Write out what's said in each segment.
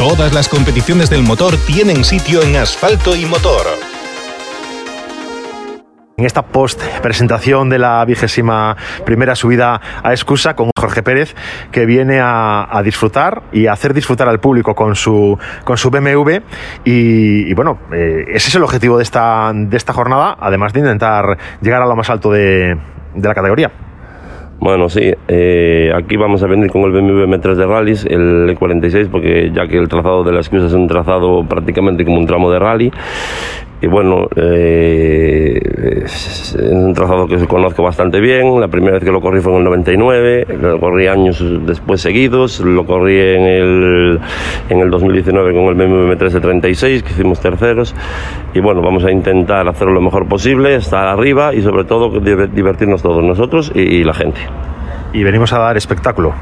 Todas las competiciones del motor tienen sitio en Asfalto y Motor. En esta post presentación de la vigésima primera subida a Excusa con Jorge Pérez, que viene a, disfrutar y a hacer disfrutar al público con su, con su BMW. Y, bueno, eh, ese es el objetivo de esta, de esta jornada, además de intentar llegar a lo más alto de, de la categoría. Bueno, sí, eh, aquí vamos a venir con el BMW M3 de rallies, el E46, porque ya que el trazado de la excusa es un trazado prácticamente como un tramo de rally, y bueno, eh, es un trazado que conozco bastante bien. La primera vez que lo corrí fue en el 99, lo corrí años después seguidos, lo corrí en el, en el 2019 con el BMW M3 36, que hicimos terceros. Y bueno, vamos a intentar hacerlo lo mejor posible, estar arriba y sobre todo divertirnos todos nosotros y la gente. Y venimos a dar espectáculo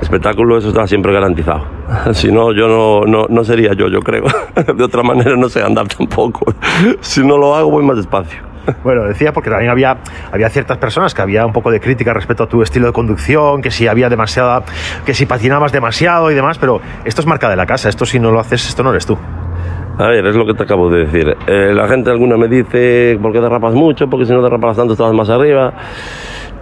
espectáculo eso está siempre garantizado. Si no, yo no, no, no, sería yo, yo creo. De otra manera no sé andar tampoco. Si no lo hago voy más despacio. Bueno, decía porque también había, había ciertas personas que había un poco de crítica respecto a tu estilo de conducción, que si había demasiada, que si patinabas demasiado y demás, pero esto es marca de la casa, esto si no lo haces, esto no eres tú. A ver, es lo que te acabo de decir. Eh, la gente alguna me dice, ¿por qué derrapas mucho? Porque si no derrapas tanto estabas más arriba.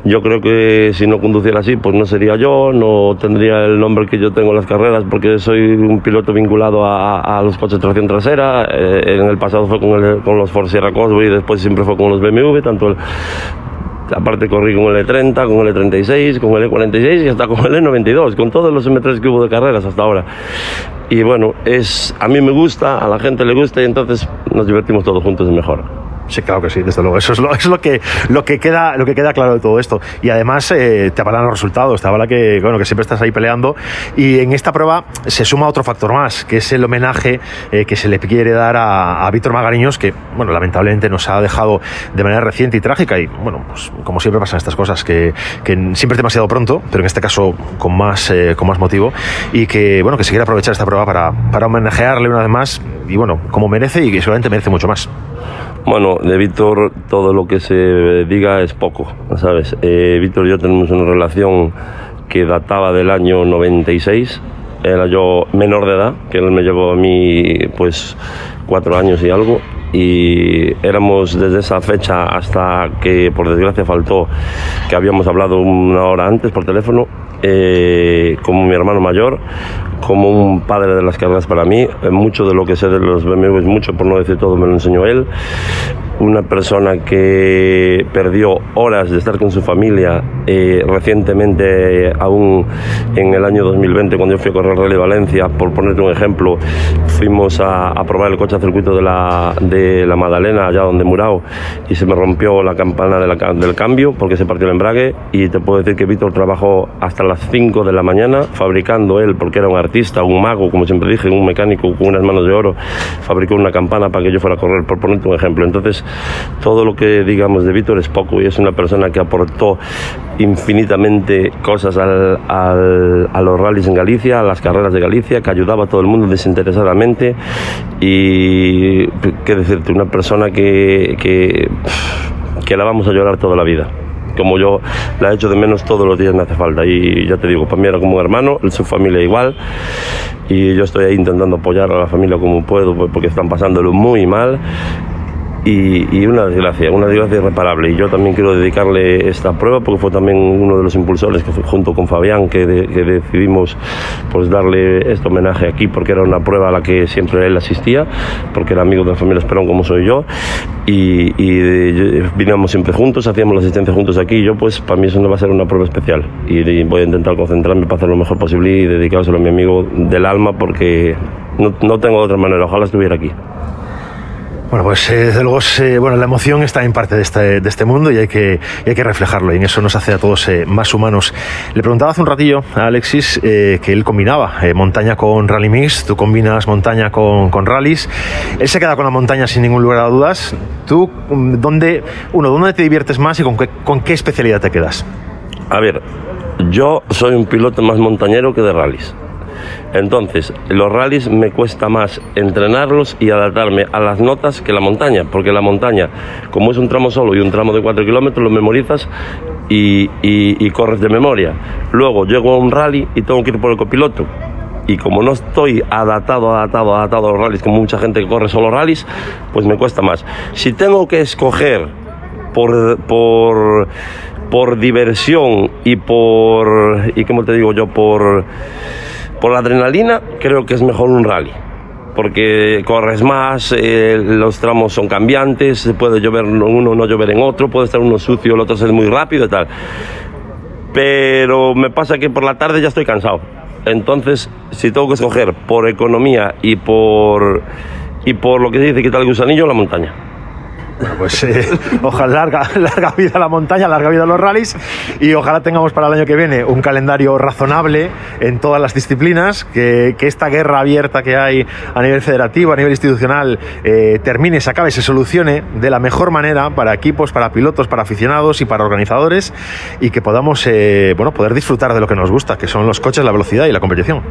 Yo creo que si no conduciera así, pues no sería yo, no tendría el nombre que yo tengo en las carreras, porque soy un piloto vinculado a, los coches de tracción trasera. Eh, en el pasado fue con, con los Ford Sierra Cosworth y después siempre fue con los BMW, tanto el, aparte corrí con el E30, con el E36, con el E46 y hasta con el E92, con todos los M3 que hubo de carreras hasta ahora. Y bueno, es, a mí me gusta, a la gente le gusta y entonces nos divertimos todos juntos mejor. Sí, claro que sí, desde luego. Eso es lo, es lo, que, lo, que, queda, lo que queda claro de todo esto. Y además eh, te avalan los resultados, te avala que, bueno, que siempre estás ahí peleando. Y en esta prueba se suma otro factor más, que es el homenaje eh, que se le quiere dar a, Víctor Magariños, que bueno, lamentablemente nos ha dejado de manera reciente y trágica. Y bueno, pues como siempre pasan estas cosas, que, que siempre es demasiado pronto, pero en este caso con más, eh, con más motivo. Y que bueno, que se quiere aprovechar esta prueba para, para homenajearle una vez más. Y bueno, como merece y que seguramente merece mucho más. Bueno, de Víctor todo lo que se diga es poco, ¿sabes? Eh, Víctor y yo tenemos una relación que databa del año 96. Era yo menor de edad, que él me llevó a mí pues cuatro años y algo. Y éramos desde esa fecha hasta que por desgracia faltó que habíamos hablado una hora antes por teléfono, eh, como mi hermano mayor, como un padre de las carreras para mí. Eh, mucho de lo que sé de los BMWs, mucho por no decir todo, me lo enseñó él una persona que perdió horas de estar con su familia eh, recientemente, aún en el año 2020, cuando yo fui a correr Rally Valencia, por ponerte un ejemplo, fuimos a, probar el coche a circuito de la, de la Madalena, allá donde Murao, y se me rompió la campana del cambio porque se partió el embrague. Y te puedo decir que Víctor trabajó hasta las 5 de la mañana fabricando él, porque era un artista, un mago, como siempre dije, un mecánico con unas manos de oro, fabricó una campana para que yo fuera a correr, por ponerte un ejemplo. Entonces, todo lo que digamos de Víctor es poco y es una persona que aportó infinitamente cosas al, a los rallies en Galicia, a las carreras de Galicia, que ayudaba a todo el mundo desinteresadamente. Y, qué decirte, una persona que, que, que la vamos a llorar toda la vida. Como yo la he hecho de menos todos los días me hace falta. Y ya te digo, para mí era como un hermano, su familia igual. Y yo estoy ahí intentando apoyar a la familia como puedo porque están pasándolo muy mal y, una desgracia, una desgracia irreparable. Y yo también quiero dedicarle esta prueba porque fue también uno de los impulsores que junto con Fabián que, decidimos pues darle este homenaje aquí porque era una prueba a la que siempre él asistía, porque era amigo de la familia Esperón como soy yo y, y viníamos siempre juntos, hacíamos la asistencia juntos aquí y yo pues para mí eso no va a ser una prueba especial y, voy a intentar concentrarme para hacer lo mejor posible y dedicárselo a mi amigo del alma porque no, no tengo otra manera, ojalá estuviera aquí. Bueno, pues eh, desde luego bueno, la emoción está en parte de este, este mundo y hay, que, hay que reflejarlo y en eso nos hace a todos eh, más humanos. Le preguntaba hace un ratillo a Alexis eh, que él combinaba montaña con rally mix, tú combinas montaña con, con rallies, él se queda con la montaña sin ningún lugar a dudas. ¿Tú mm, dónde, uno, dónde te diviertes más y con qué, con qué especialidad te quedas? A ver, yo soy un piloto más montañero que de rallies entonces, los rallies me cuesta más entrenarlos y adaptarme a las notas que la montaña, porque la montaña, como es un tramo solo y un tramo de 4 kilómetros, lo memorizas y, corres de memoria. Luego llego a un rally y tengo que ir por el copiloto y como no estoy adaptado, adaptado, adaptado a los rallies, como mucha gente que corre solo rallies, pues me cuesta más. Si tengo que escoger por, por, por diversión y por, y como te digo yo, por, por la adrenalina, creo que es mejor un rally porque corres más, eh, los tramos son cambiantes, puede llover en uno, no llover en otro, puede estar uno sucio, el otro ser muy rápido y tal. Pero me pasa que por la tarde ya estoy cansado. Entonces, si tengo que escoger por economía y por, y por lo que se dice quitar el gusanillo, la montaña. Bueno, pues eh, ojalá larga, larga vida a la montaña, larga vida a los rallies y ojalá tengamos para el año que viene un calendario razonable en todas las disciplinas, que, que esta guerra abierta que hay a nivel federativo, a nivel institucional, eh, termine, se acabe, se solucione de la mejor manera para equipos, para pilotos, para aficionados y para organizadores y que podamos eh, bueno, poder disfrutar de lo que nos gusta, que son los coches, la velocidad y la competición.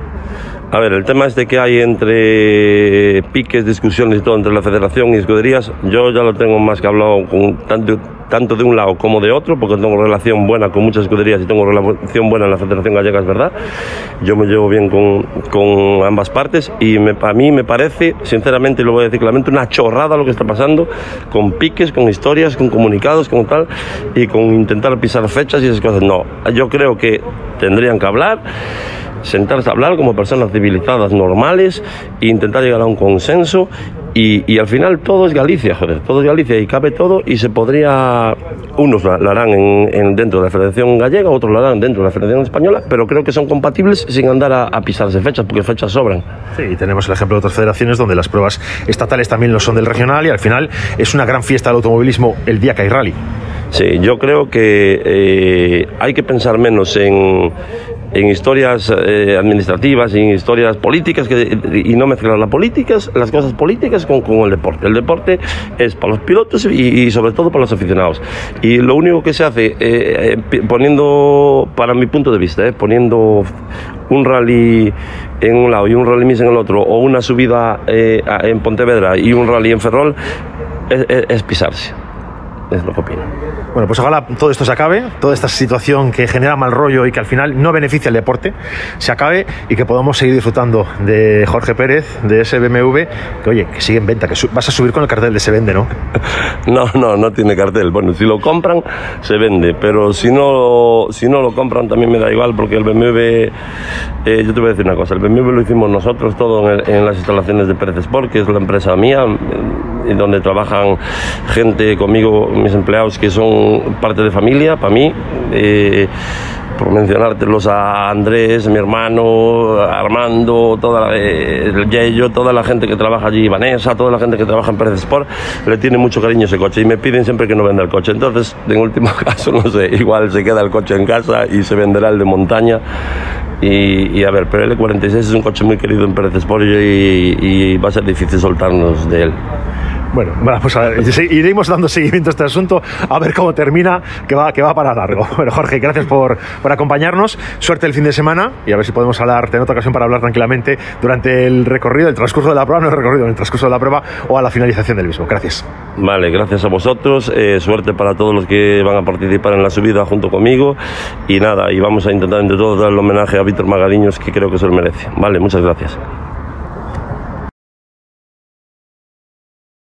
A ver, el tema este que hay entre piques, discusiones y todo entre la federación y escuderías, yo ya lo tengo más que hablado con tanto, tanto de un lado como de otro, porque tengo relación buena con muchas escuderías y tengo relación buena en la Federación Gallega, es verdad. Yo me llevo bien con, con ambas partes y me, a mí me parece, sinceramente, y lo voy a decir claramente, una chorrada lo que está pasando con piques, con historias, con comunicados, con tal, y con intentar pisar fechas y esas cosas. No, yo creo que tendrían que hablar sentarse a hablar como personas civilizadas normales e intentar llegar a un consenso y, y, al final todo es Galicia, joder, todo es Galicia y cabe todo y se podría, unos lo harán en, en dentro de la Federación Gallega, otros lo harán dentro de la Federación Española, pero creo que son compatibles sin andar a, a pisarse fechas, porque fechas sobran. Sí, y tenemos el ejemplo de otras federaciones donde las pruebas estatales también lo son del regional y al final es una gran fiesta del automovilismo el día que hay rally. Sí, yo creo que eh, hay que pensar menos en, en historias eh, administrativas, en historias políticas que, y no mezclar las políticas, las cosas políticas con, con, el deporte. El deporte es para los pilotos y, sobre todo para los aficionados. Y lo único que se hace, eh, poniendo, para mi punto de vista, poniendo un rally en un lado y un rally mix en el otro, o una subida en Pontevedra y un rally en Ferrol, es, es pisarse. Es lo que opino. Bueno, pues ojalá todo esto se acabe, toda esta situación que genera mal rollo y que al final no beneficia al deporte, se acabe y que podamos seguir disfrutando de Jorge Pérez, de ese BMW, que oye, que sigue en venta, que vas a subir con el cartel de se vende, ¿no? No, no, no tiene cartel. Bueno, si lo compran, se vende, pero si no, si no lo compran también me da igual, porque el BMW, eh, yo te voy a decir una cosa, el BMW lo hicimos nosotros todo en, las instalaciones de Pérez Sport, que es la empresa mía, y donde trabajan gente conmigo, mis empleados que son parte de familia para mí. Eh, por mencionártelos a Andrés, mi hermano, Armando, toda la, el Yello, toda la gente que trabaja allí, Vanessa, toda la gente que trabaja en Pérez Sport, le tiene mucho cariño ese coche y me piden siempre que no venda el coche. Entonces, en último caso, no sé, igual se queda el coche en casa y se venderá el de montaña. Y, y, a ver, pero el E46 es un coche muy querido en Pérez Sport y, y va a ser difícil soltarnos de él. Bueno, pues a ver, iremos dando seguimiento a este asunto a ver cómo termina, que va, que va para largo. Bueno, Jorge, gracias por, por acompañarnos. Suerte el fin de semana y a ver si podemos hablar, tener otra ocasión para hablar tranquilamente durante el recorrido, el transcurso de la prueba, no el recorrido, el transcurso de la prueba o a la finalización del mismo. Gracias. Vale, gracias a vosotros. Eh, suerte para todos los que van a participar en la subida junto conmigo. Y nada, y vamos a intentar entre todos dar el homenaje a Víctor Magariños, que creo que se lo merece. Vale, muchas gracias.